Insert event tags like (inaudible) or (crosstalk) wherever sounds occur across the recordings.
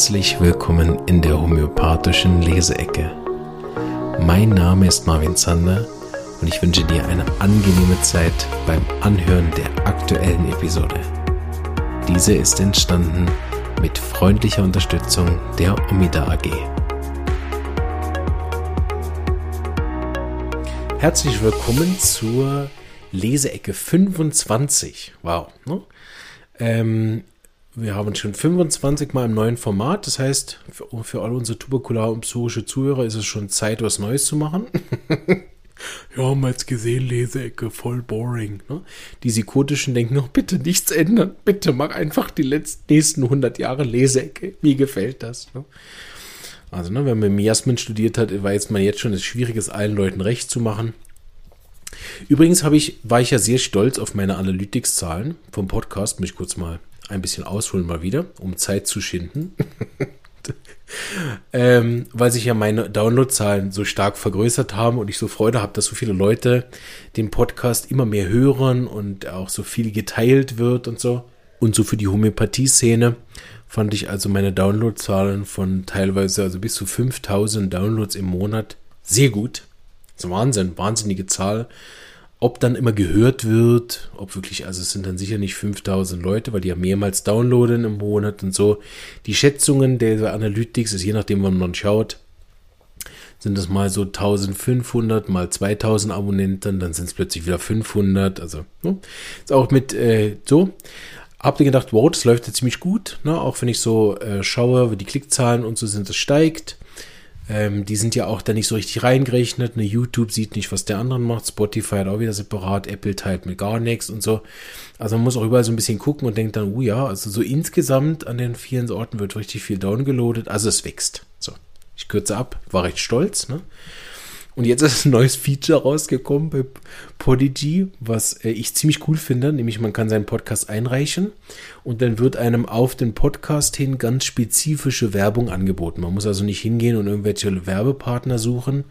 Herzlich willkommen in der homöopathischen Leseecke. Mein Name ist Marvin Zander und ich wünsche dir eine angenehme Zeit beim Anhören der aktuellen Episode. Diese ist entstanden mit freundlicher Unterstützung der Omida AG. Herzlich willkommen zur Leseecke 25. Wow. Ne? Ähm, wir haben schon 25 Mal im neuen Format. Das heißt, für, für alle unsere tuberkular und psychische Zuhörer ist es schon Zeit, was Neues zu machen. (laughs) ja, haben wir jetzt gesehen, Leseecke, voll boring. Ne? Die Psychotischen denken noch, bitte nichts ändern. Bitte mach einfach die letzten, nächsten 100 Jahre Leseecke. Mir gefällt das. Ne? Also, ne, wenn man Miasmin studiert hat, weiß man jetzt schon, es ist schwierig, es allen Leuten recht zu machen. Übrigens ich, war ich ja sehr stolz auf meine Analytics-Zahlen vom Podcast. Muss ich kurz mal ein bisschen ausholen mal wieder, um Zeit zu schinden. (laughs) ähm, weil sich ja meine Downloadzahlen so stark vergrößert haben und ich so Freude habe, dass so viele Leute den Podcast immer mehr hören und auch so viel geteilt wird und so. Und so für die Homöopathie-Szene fand ich also meine Downloadzahlen von teilweise also bis zu 5000 Downloads im Monat sehr gut. Das ist Wahnsinn, wahnsinnige Zahl. Ob dann immer gehört wird, ob wirklich, also es sind dann sicher nicht 5000 Leute, weil die ja mehrmals downloaden im Monat und so. Die Schätzungen der Analytics ist je nachdem, wann man schaut, sind das mal so 1500 mal 2000 Abonnenten, dann sind es plötzlich wieder 500, also ne? ist auch mit äh, so. Habt ihr gedacht, wow, das läuft ja ziemlich gut, ne? auch wenn ich so äh, schaue, wie die Klickzahlen und so sind, das steigt. Ähm, die sind ja auch da nicht so richtig reingerechnet. Ne, YouTube sieht nicht, was der andere macht. Spotify hat auch wieder separat. Apple teilt mit gar nichts und so. Also man muss auch überall so ein bisschen gucken und denkt dann, oh ja, also so insgesamt an den vielen Orten wird richtig viel downgeloadet. Also es wächst. So, ich kürze ab. War recht stolz, ne? Und jetzt ist ein neues Feature rausgekommen bei Podigy, was äh, ich ziemlich cool finde, nämlich man kann seinen Podcast einreichen und dann wird einem auf den Podcast hin ganz spezifische Werbung angeboten. Man muss also nicht hingehen und irgendwelche Werbepartner suchen,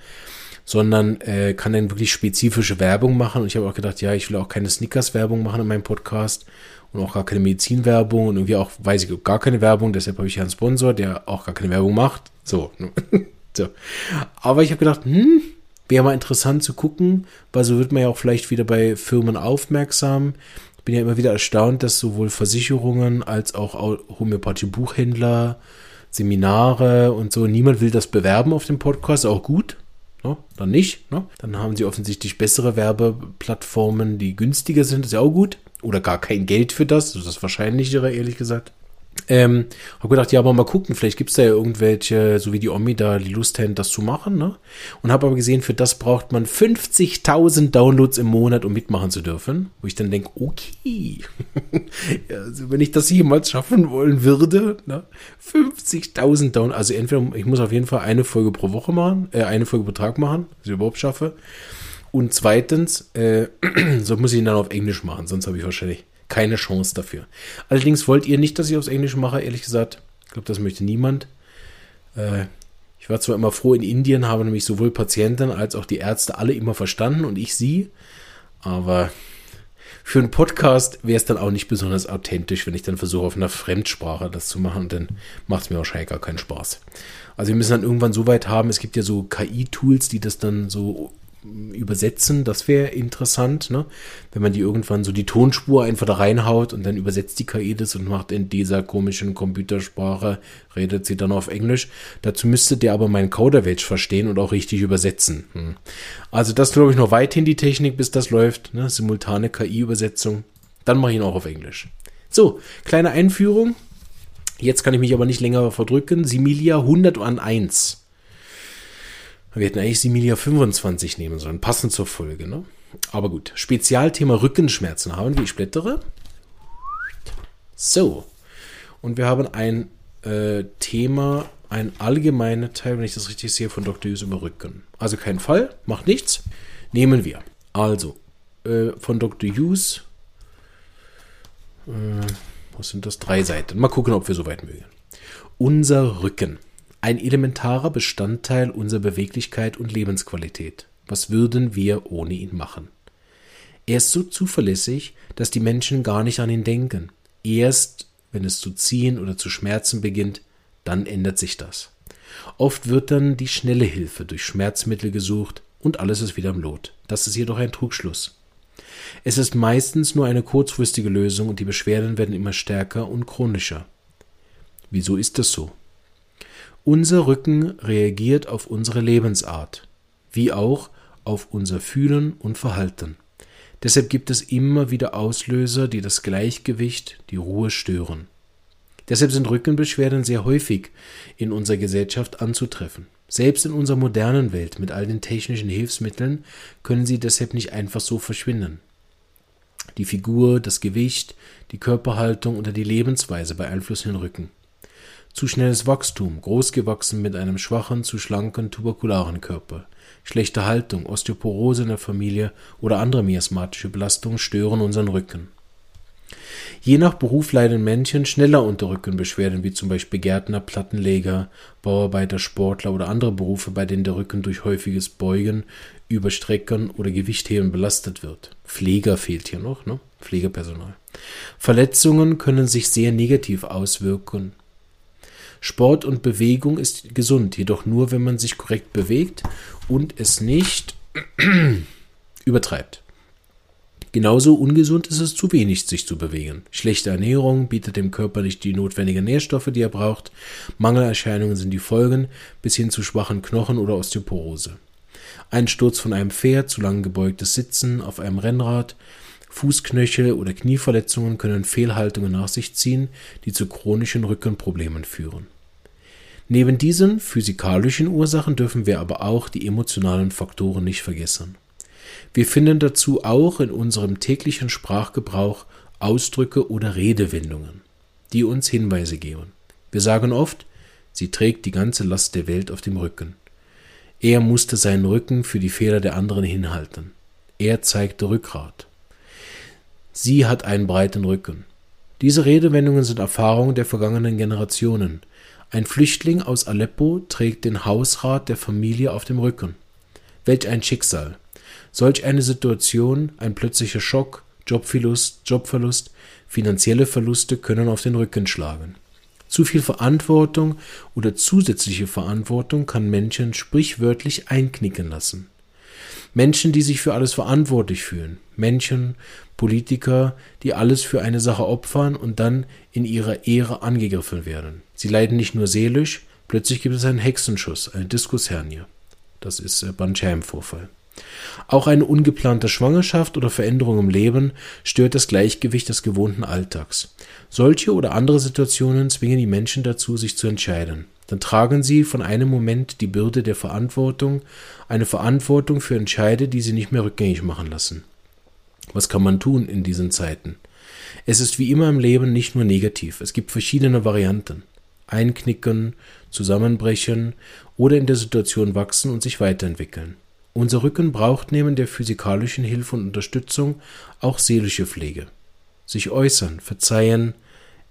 sondern äh, kann dann wirklich spezifische Werbung machen. Und ich habe auch gedacht, ja, ich will auch keine Snickers-Werbung machen in meinem Podcast und auch gar keine Medizinwerbung und irgendwie auch, weiß ich, gar keine Werbung. Deshalb habe ich ja einen Sponsor, der auch gar keine Werbung macht. So. (laughs) So. Aber ich habe gedacht, hm, wäre mal interessant zu gucken, weil so wird man ja auch vielleicht wieder bei Firmen aufmerksam. Ich bin ja immer wieder erstaunt, dass sowohl Versicherungen als auch Homöopathie-Buchhändler, Seminare und so, niemand will das bewerben auf dem Podcast, auch gut. No, ne? dann nicht. No? Ne? Dann haben sie offensichtlich bessere Werbeplattformen, die günstiger sind, ist ja auch gut. Oder gar kein Geld für das, das ist das Wahrscheinlichere, ehrlich gesagt. Ähm, hab gedacht, ja, aber mal gucken, vielleicht gibt's da ja irgendwelche, so wie die Omi da die Lust hätten, das zu machen, ne? Und habe aber gesehen, für das braucht man 50.000 Downloads im Monat, um mitmachen zu dürfen. Wo ich dann denke, okay, (laughs) also wenn ich das jemals schaffen wollen würde, ne? 50.000 Downloads, also entweder, ich muss auf jeden Fall eine Folge pro Woche machen, äh, eine Folge pro Tag machen, dass ich überhaupt schaffe. Und zweitens, äh, (clears throat) so muss ich ihn dann auf Englisch machen, sonst habe ich wahrscheinlich keine Chance dafür. Allerdings wollt ihr nicht, dass ich aufs Englisch mache, ehrlich gesagt. Ich glaube, das möchte niemand. Äh, ich war zwar immer froh, in Indien haben nämlich sowohl Patienten als auch die Ärzte alle immer verstanden und ich sie. Aber für einen Podcast wäre es dann auch nicht besonders authentisch, wenn ich dann versuche, auf einer Fremdsprache das zu machen. Dann macht es mir wahrscheinlich gar keinen Spaß. Also wir müssen dann irgendwann so weit haben, es gibt ja so KI-Tools, die das dann so übersetzen, das wäre interessant, ne? Wenn man die irgendwann so die Tonspur einfach da reinhaut und dann übersetzt die KI das und macht in dieser komischen Computersprache, redet sie dann auf Englisch. Dazu müsste der aber meinen Coderwelsch verstehen und auch richtig übersetzen. Hm. Also das glaube ich noch weithin die Technik, bis das läuft, ne? Simultane KI-Übersetzung. Dann mache ich ihn auch auf Englisch. So, kleine Einführung. Jetzt kann ich mich aber nicht länger verdrücken. Similia 101. Wir hätten eigentlich Similia 25 nehmen sollen, passend zur Folge, ne? Aber gut, Spezialthema Rückenschmerzen haben wir. Ich blättere. So. Und wir haben ein äh, Thema, ein allgemeiner Teil, wenn ich das richtig sehe, von Dr. Hughes über Rücken. Also kein Fall, macht nichts. Nehmen wir. Also, äh, von Dr. Hughes. Äh, was sind das? Drei Seiten. Mal gucken, ob wir so weit mögen. Unser Rücken ein elementarer Bestandteil unserer Beweglichkeit und Lebensqualität. Was würden wir ohne ihn machen? Er ist so zuverlässig, dass die Menschen gar nicht an ihn denken. Erst, wenn es zu ziehen oder zu schmerzen beginnt, Dann ändert sich das. Oft wird dann die schnelle Hilfe durch Schmerzmittel gesucht und alles ist wieder im Lot. Das ist jedoch ein Trugschluss. Es ist meistens nur eine kurzfristige Lösung und die Beschwerden werden immer stärker und chronischer. Wieso ist das so? Unser Rücken reagiert auf unsere Lebensart, wie auch auf unser Fühlen und Verhalten. Deshalb gibt es immer wieder Auslöser, die das Gleichgewicht, die Ruhe stören. Deshalb sind Rückenbeschwerden sehr häufig in unserer Gesellschaft anzutreffen. Selbst in unserer modernen Welt mit all den technischen Hilfsmitteln können sie deshalb nicht einfach so verschwinden. Die Figur, das Gewicht, die Körperhaltung oder die Lebensweise beeinflussen den Rücken. Zu schnelles Wachstum, großgewachsen mit einem schwachen zu schlanken tuberkularen Körper, schlechte Haltung, Osteoporose in der Familie oder andere miasmatische Belastungen stören unseren Rücken. Je nach Beruf leiden Männchen schneller unter Rückenbeschwerden, wie zum Beispiel Gärtner, Plattenleger, Bauarbeiter, Sportler oder andere Berufe, bei denen der Rücken durch häufiges Beugen, Überstreckern oder Gewichtheben belastet wird. Pfleger fehlt hier noch, ne? Pflegepersonal. Verletzungen können sich sehr negativ auswirken. Sport und Bewegung ist gesund, jedoch nur, wenn man sich korrekt bewegt und es nicht (clears throat) übertreibt. Genauso ungesund ist es zu wenig, sich zu bewegen. Schlechte Ernährung bietet dem Körper nicht die notwendigen Nährstoffe, die er braucht. Mangelerscheinungen sind die Folgen, bis hin zu schwachen Knochen oder Osteoporose. Ein Sturz von einem Pferd, zu lang gebeugtes Sitzen auf einem Rennrad, Fußknöchel oder Knieverletzungen können Fehlhaltungen nach sich ziehen, die zu chronischen Rückenproblemen führen. Neben diesen physikalischen Ursachen dürfen wir aber auch die emotionalen Faktoren nicht vergessen. Wir finden dazu auch in unserem täglichen Sprachgebrauch Ausdrücke oder Redewendungen, die uns Hinweise geben. Wir sagen oft, sie trägt die ganze Last der Welt auf dem Rücken. Er musste seinen Rücken für die Fehler der anderen hinhalten. Er zeigte Rückgrat. Sie hat einen breiten Rücken. Diese Redewendungen sind Erfahrungen der vergangenen Generationen. Ein Flüchtling aus Aleppo trägt den Hausrat der Familie auf dem Rücken. Welch ein Schicksal. Solch eine Situation, ein plötzlicher Schock, Jobverlust, Jobverlust, finanzielle Verluste können auf den Rücken schlagen. Zu viel Verantwortung oder zusätzliche Verantwortung kann Menschen sprichwörtlich einknicken lassen. Menschen, die sich für alles verantwortlich fühlen, Menschen, Politiker, die alles für eine Sache opfern und dann in ihrer Ehre angegriffen werden. Sie leiden nicht nur seelisch, plötzlich gibt es einen Hexenschuss, eine Diskushernie. Das ist äh, Bandscheibenvorfall. Auch eine ungeplante Schwangerschaft oder Veränderung im Leben stört das Gleichgewicht des gewohnten Alltags. Solche oder andere Situationen zwingen die Menschen dazu, sich zu entscheiden. Dann tragen sie von einem Moment die Bürde der Verantwortung, eine Verantwortung für Entscheide, die sie nicht mehr rückgängig machen lassen. Was kann man tun in diesen Zeiten? Es ist wie immer im Leben nicht nur negativ, es gibt verschiedene Varianten. Einknicken, zusammenbrechen oder in der Situation wachsen und sich weiterentwickeln. Unser Rücken braucht neben der physikalischen Hilfe und Unterstützung auch seelische Pflege. Sich äußern, verzeihen,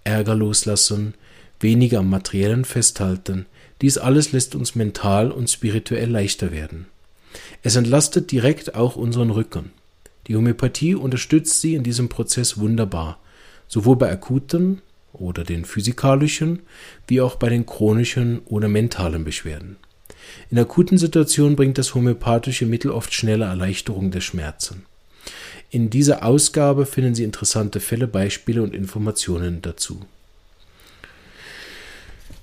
Ärger loslassen, weniger am Materiellen festhalten, dies alles lässt uns mental und spirituell leichter werden. Es entlastet direkt auch unseren Rücken. Die Homöopathie unterstützt sie in diesem Prozess wunderbar, sowohl bei akuten oder den physikalischen, wie auch bei den chronischen oder mentalen Beschwerden. In akuten Situationen bringt das homöopathische Mittel oft schnelle Erleichterung der Schmerzen. In dieser Ausgabe finden Sie interessante Fälle, Beispiele und Informationen dazu.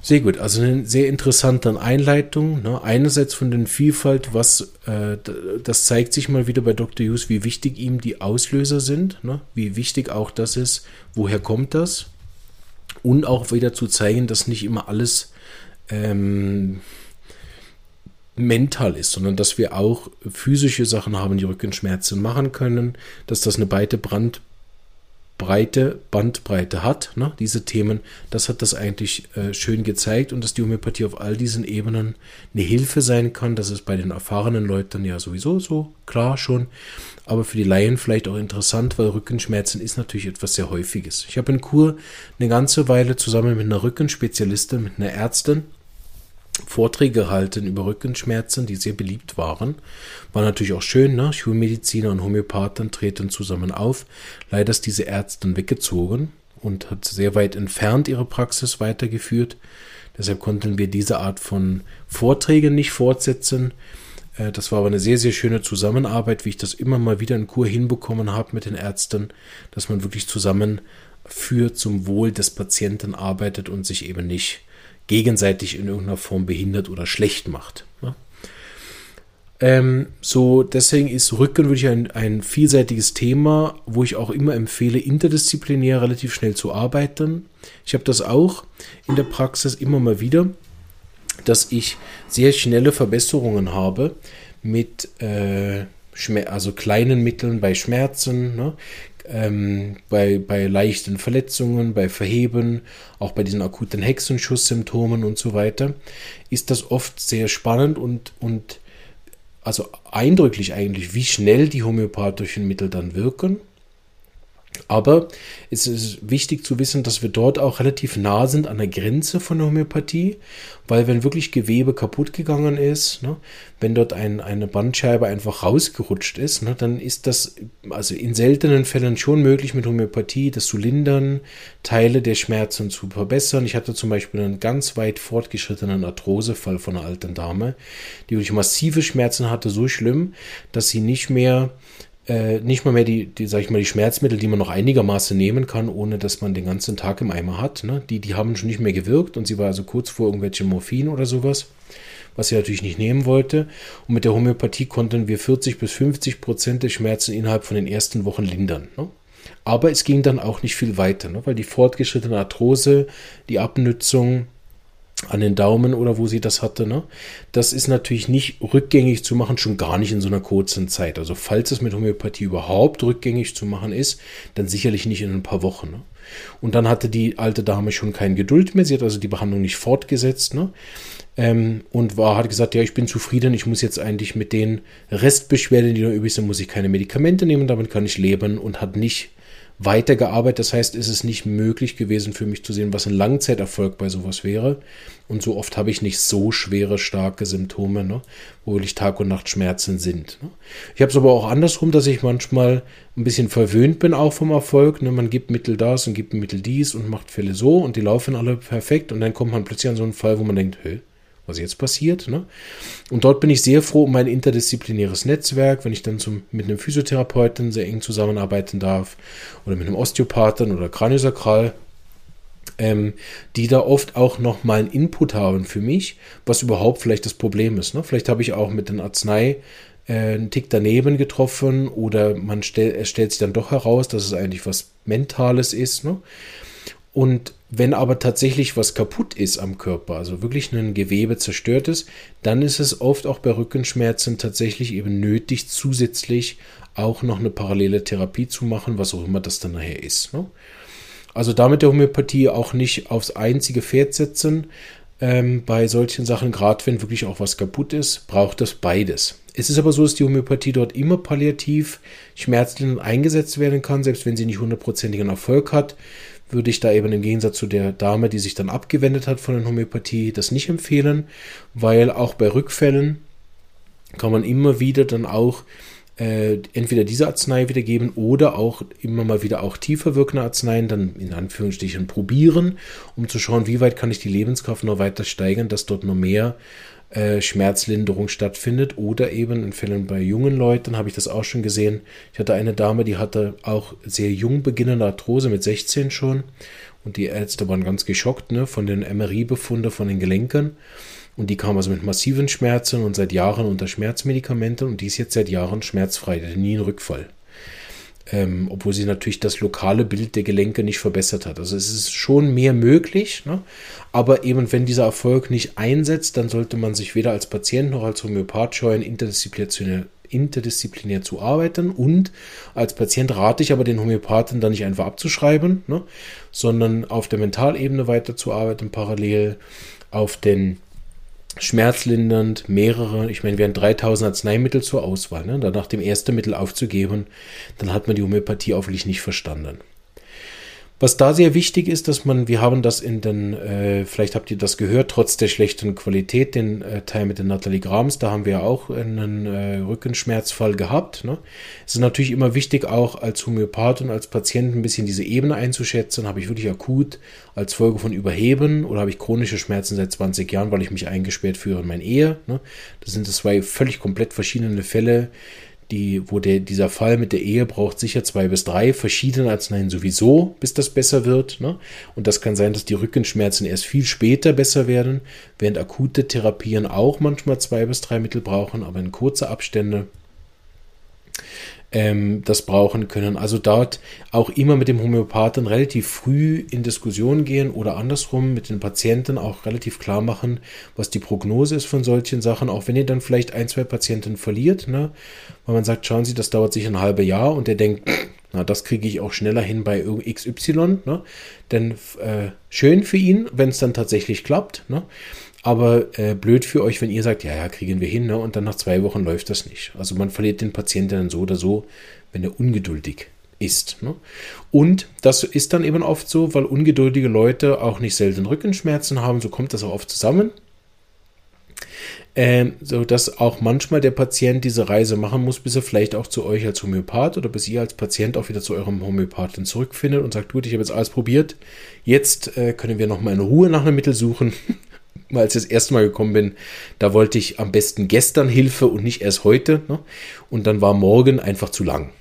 Sehr gut, also eine sehr interessante Einleitung. Ne? Einerseits von der Vielfalt, was äh, das zeigt sich mal wieder bei Dr. Hughes, wie wichtig ihm die Auslöser sind, ne? wie wichtig auch das ist, woher kommt das? Und auch wieder zu zeigen, dass nicht immer alles ähm, mental ist, sondern dass wir auch physische Sachen haben, die Rückenschmerzen machen können, dass das eine breite Brand, breite Bandbreite hat, ne, diese Themen, das hat das eigentlich äh, schön gezeigt und dass die Homöopathie auf all diesen Ebenen eine Hilfe sein kann, das ist bei den erfahrenen Leuten ja sowieso so klar schon, aber für die Laien vielleicht auch interessant, weil Rückenschmerzen ist natürlich etwas sehr häufiges. Ich habe in Kur eine ganze Weile zusammen mit einer Rückenspezialistin, mit einer Ärztin, Vorträge gehalten über Rückenschmerzen, die sehr beliebt waren. War natürlich auch schön, ne? Schulmediziner und Homöopathen treten zusammen auf. Leider ist diese Ärztin weggezogen und hat sehr weit entfernt ihre Praxis weitergeführt. Deshalb konnten wir diese Art von Vorträgen nicht fortsetzen. Äh, das war aber eine sehr, sehr schöne Zusammenarbeit, wie ich das immer mal wieder in Kur hinbekommen habe mit den Ärzten, dass man wirklich zusammen für zum Wohl des Patienten arbeitet und sich eben nicht gegenseitig in irgendeiner Form behindert oder schlecht macht. Ja? Ähm, so, deswegen ist Rücken wirklich ein, ein vielseitiges Thema, wo ich auch immer empfehle, interdisziplinär relativ schnell zu arbeiten. Ich habe das auch in der Praxis immer mal wieder, dass ich sehr schnelle Verbesserungen habe mit äh, also kleinen Mitteln bei Schmerzen, ne? Ähm, bei, bei leichten Verletzungen, bei Verheben, auch bei diesen akuten Hexenschusssymptomen und so weiter, ist das oft sehr spannend und, und also eindrücklich eigentlich, wie schnell die homöopathischen Mittel dann wirken aber es ist wichtig zu wissen, dass wir dort auch relativ nah sind an der Grenze von der Homöopathie, weil wenn wirklich Gewebe kaputt gegangen ist, ne, wenn dort ein, eine Bandscheibe einfach rausgerutscht ist, ne, dann ist das also in seltenen Fällen schon möglich mit Homöopathie, das zu lindern, Teile der Schmerzen zu verbessern. Ich hatte zum Beispiel einen ganz weit fortgeschrittenen Arthrosefall von einer alten Dame, die wirklich massive Schmerzen hatte, so schlimm, dass sie nicht mehr äh, nicht mal mehr die, die, sag ich mal, die Schmerzmittel, die man noch einigermaßen nehmen kann, ohne dass man den ganzen Tag im Eimer hat. Ne? Die, die haben schon nicht mehr gewirkt und sie war also kurz vor irgendwelche Morphin oder sowas, was sie natürlich nicht nehmen wollte. Und mit der Homöopathie konnten wir 40 bis 50 Prozent der Schmerzen innerhalb von den ersten Wochen lindern. Ne? Aber es ging dann auch nicht viel weiter, ne? weil die fortgeschrittene Arthrose, die Abnützung, an den Daumen oder wo sie das hatte. Ne? Das ist natürlich nicht rückgängig zu machen, schon gar nicht in so einer kurzen Zeit. Also falls es mit Homöopathie überhaupt rückgängig zu machen ist, dann sicherlich nicht in ein paar Wochen. Ne? Und dann hatte die alte Dame schon keine Geduld mehr. Sie hat also die Behandlung nicht fortgesetzt. Ne? Ähm, und war, hat gesagt, ja, ich bin zufrieden, ich muss jetzt eigentlich mit den Restbeschwerden, die noch übrig sind, muss ich keine Medikamente nehmen, damit kann ich leben und hat nicht weitergearbeitet. Das heißt, ist es nicht möglich gewesen für mich zu sehen, was ein Langzeiterfolg bei sowas wäre. Und so oft habe ich nicht so schwere, starke Symptome, ne, wo wirklich Tag und Nacht Schmerzen sind. Ne. Ich habe es aber auch andersrum, dass ich manchmal ein bisschen verwöhnt bin auch vom Erfolg. Ne. Man gibt Mittel das und gibt Mittel dies und macht Fälle so und die laufen alle perfekt und dann kommt man plötzlich an so einen Fall, wo man denkt, hey, was jetzt passiert. Ne? Und dort bin ich sehr froh um mein interdisziplinäres Netzwerk, wenn ich dann zum, mit einem Physiotherapeuten sehr eng zusammenarbeiten darf oder mit einem Osteopathen oder Kraniosakral, ähm, die da oft auch noch mal einen Input haben für mich, was überhaupt vielleicht das Problem ist. Ne? Vielleicht habe ich auch mit den Arznei äh, einen Tick daneben getroffen oder man stell, es stellt sich dann doch heraus, dass es eigentlich was Mentales ist. Ne? Und wenn aber tatsächlich was kaputt ist am Körper, also wirklich ein Gewebe zerstört ist, dann ist es oft auch bei Rückenschmerzen tatsächlich eben nötig, zusätzlich auch noch eine parallele Therapie zu machen, was auch immer das dann nachher ist. Ne? Also damit der Homöopathie auch nicht aufs einzige Pferd setzen. Ähm, bei solchen Sachen, gerade wenn wirklich auch was kaputt ist, braucht es beides. Es ist aber so, dass die Homöopathie dort immer palliativ schmerzlindernd eingesetzt werden kann, selbst wenn sie nicht hundertprozentigen Erfolg hat würde ich da eben im Gegensatz zu der Dame, die sich dann abgewendet hat von der Homöopathie, das nicht empfehlen, weil auch bei Rückfällen kann man immer wieder dann auch äh, entweder diese Arznei wiedergeben oder auch immer mal wieder auch tiefer wirkende Arzneien dann in Anführungsstrichen probieren, um zu schauen, wie weit kann ich die Lebenskraft noch weiter steigern, dass dort noch mehr äh, Schmerzlinderung stattfindet oder eben in Fällen bei jungen Leuten habe ich das auch schon gesehen. Ich hatte eine Dame, die hatte auch sehr jung beginnende Arthrose mit 16 schon und die Ärzte waren ganz geschockt ne, von den MRI-Befunden von den Gelenken und die kam also mit massiven Schmerzen und seit Jahren unter Schmerzmedikamenten und die ist jetzt seit Jahren schmerzfrei, die hatte nie einen Rückfall ähm, obwohl sie natürlich das lokale Bild der Gelenke nicht verbessert hat. Also es ist schon mehr möglich, ne? aber eben wenn dieser Erfolg nicht einsetzt, dann sollte man sich weder als Patient noch als Homöopath scheuen, interdisziplinär, interdisziplinär zu arbeiten und als Patient rate ich aber den Homöopathen dann nicht einfach abzuschreiben, ne? sondern auf der Mentalebene weiterzuarbeiten parallel, auf den schmerzlindernd, mehrere, ich meine, wir haben 3000 Arzneimittel zur Auswahl. Ne? Danach dem ersten Mittel aufzugeben, dann hat man die Homöopathie wirklich nicht verstanden. Was da sehr wichtig ist, dass man, wir haben das in den, äh, vielleicht habt ihr das gehört, trotz der schlechten Qualität, den äh, Teil mit den Nathalie Grams, da haben wir auch einen äh, Rückenschmerzfall gehabt. Ne? Es ist natürlich immer wichtig, auch als Homöopath und als Patient ein bisschen diese Ebene einzuschätzen. Habe ich wirklich akut als Folge von Überheben oder habe ich chronische Schmerzen seit 20 Jahren, weil ich mich eingesperrt führe in meine Ehe. Ne? Das sind zwei völlig komplett verschiedene Fälle die, wo der, dieser Fall mit der Ehe braucht sicher zwei bis drei verschiedene Arzneien sowieso, bis das besser wird. Ne? Und das kann sein, dass die Rückenschmerzen erst viel später besser werden, während akute Therapien auch manchmal zwei bis drei Mittel brauchen, aber in kurze Abstände ähm, das brauchen können. Also dort auch immer mit dem Homöopathen relativ früh in Diskussion gehen oder andersrum mit den Patienten auch relativ klar machen, was die Prognose ist von solchen Sachen, auch wenn ihr dann vielleicht ein, zwei Patienten verliert, ne? weil man sagt, schauen Sie, das dauert sich ein halbes Jahr und der denkt, (tsk) na, das kriege ich auch schneller hin bei XY, ne? denn äh, schön für ihn, wenn es dann tatsächlich klappt, ne? Aber äh, blöd für euch, wenn ihr sagt, ja, ja, kriegen wir hin, ne? und dann nach zwei Wochen läuft das nicht. Also man verliert den Patienten dann so oder so, wenn er ungeduldig ist. Ne? Und das ist dann eben oft so, weil ungeduldige Leute auch nicht selten Rückenschmerzen haben, so kommt das auch oft zusammen. Ähm, so dass auch manchmal der Patient diese Reise machen muss, bis er vielleicht auch zu euch als Homöopath oder bis ihr als Patient auch wieder zu eurem Homöopathen zurückfindet und sagt, gut, ich habe jetzt alles probiert, jetzt äh, können wir nochmal in Ruhe nach einem Mittel suchen (laughs) als ich das erste Mal gekommen bin, da wollte ich am besten gestern Hilfe und nicht erst heute. Ne? Und dann war morgen einfach zu lang.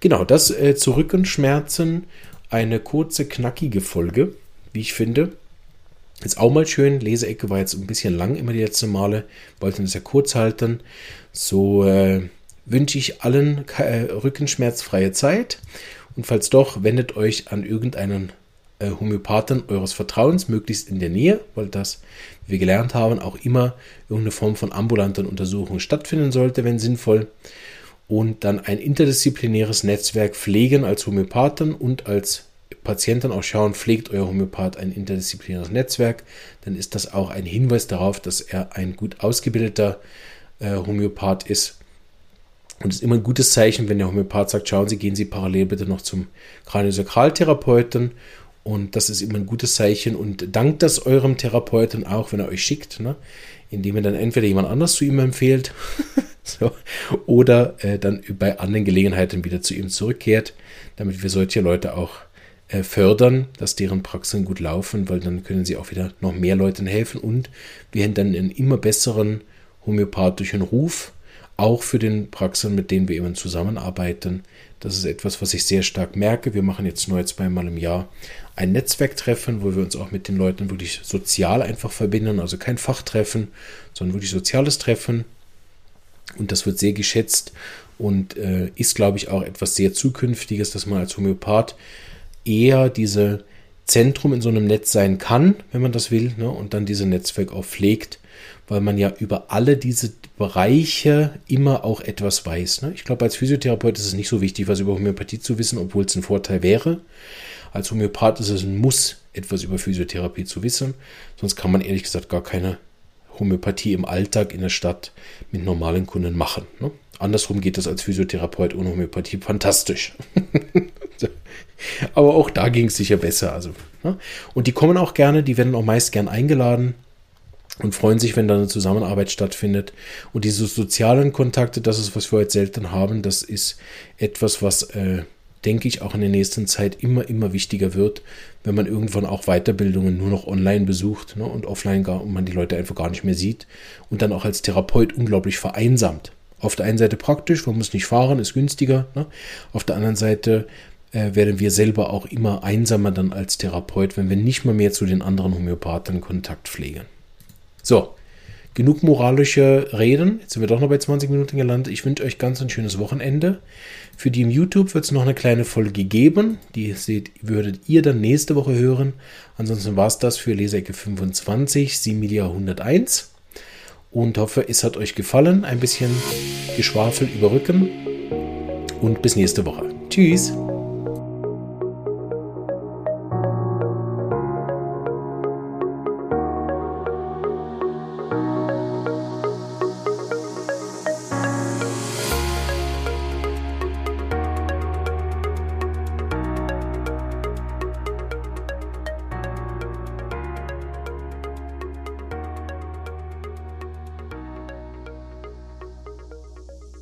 Genau, das äh, zu Rückenschmerzen. Eine kurze, knackige Folge, wie ich finde. Ist auch mal schön. Leseecke war jetzt ein bisschen lang immer die letzten Male. Wollten es ja kurz halten. So äh, wünsche ich allen äh, rückenschmerzfreie Zeit. Und falls doch, wendet euch an irgendeinen äh, Homöopathen eures Vertrauens, möglichst in der Nähe, weil das, wie wir gelernt haben, auch immer irgendeine Form von ambulanten Untersuchung stattfinden sollte, wenn sinnvoll. Und dann ein interdisziplinäres Netzwerk pflegen als Homöopathen und als Patienten auch schauen, pflegt euer Homöopath ein interdisziplinäres Netzwerk, dann ist das auch ein Hinweis darauf, dass er ein gut ausgebildeter äh, Homöopath ist. Und es ist immer ein gutes Zeichen, wenn der Homöopath sagt, schauen Sie, gehen Sie parallel bitte noch zum Kraniosakraltherapeuten und das ist immer ein gutes Zeichen. Und dankt das eurem Therapeuten auch, wenn er euch schickt, ne? indem ihr dann entweder jemand anders zu ihm empfehlt (laughs) so, oder äh, dann bei anderen Gelegenheiten wieder zu ihm zurückkehrt, damit wir solche Leute auch äh, fördern, dass deren Praxen gut laufen, weil dann können sie auch wieder noch mehr Leuten helfen und wir haben dann einen immer besseren homöopathischen Ruf, auch für den Praxen, mit denen wir eben zusammenarbeiten. Das ist etwas, was ich sehr stark merke. Wir machen jetzt nur zweimal im Jahr ein Netzwerktreffen, wo wir uns auch mit den Leuten wirklich sozial einfach verbinden. Also kein Fachtreffen, sondern wirklich soziales Treffen. Und das wird sehr geschätzt und äh, ist, glaube ich, auch etwas sehr Zukünftiges, dass man als Homöopath eher diese Zentrum in so einem Netz sein kann, wenn man das will, ne, und dann diese Netzwerk auch pflegt, weil man ja über alle diese Bereiche immer auch etwas weiß. Ne? Ich glaube, als Physiotherapeut ist es nicht so wichtig, was über Homöopathie zu wissen, obwohl es ein Vorteil wäre. Als Homöopath ist es ein Muss, etwas über Physiotherapie zu wissen. Sonst kann man ehrlich gesagt gar keine Homöopathie im Alltag in der Stadt mit normalen Kunden machen. Ne? Andersrum geht das als Physiotherapeut ohne Homöopathie fantastisch. (laughs) Aber auch da ging es sicher besser. Also, ne? Und die kommen auch gerne, die werden auch meist gern eingeladen und freuen sich, wenn da eine Zusammenarbeit stattfindet. Und diese sozialen Kontakte, das ist, was wir heute selten haben, das ist etwas, was äh, denke ich, auch in der nächsten Zeit immer, immer wichtiger wird, wenn man irgendwann auch Weiterbildungen nur noch online besucht ne, und offline gar, und man die Leute einfach gar nicht mehr sieht und dann auch als Therapeut unglaublich vereinsamt. Auf der einen Seite praktisch, man muss nicht fahren, ist günstiger. Ne? Auf der anderen Seite äh, werden wir selber auch immer einsamer dann als Therapeut, wenn wir nicht mal mehr zu den anderen Homöopathen Kontakt pflegen. So, genug moralische Reden. Jetzt sind wir doch noch bei 20 Minuten gelandet. Ich wünsche euch ganz ein schönes Wochenende. Für die im YouTube wird es noch eine kleine Folge geben. Die seht, würdet ihr dann nächste Woche hören. Ansonsten war es das für Leseecke 25, Similia 101. Und hoffe, es hat euch gefallen. Ein bisschen Geschwafel über Rücken. Und bis nächste Woche. Tschüss.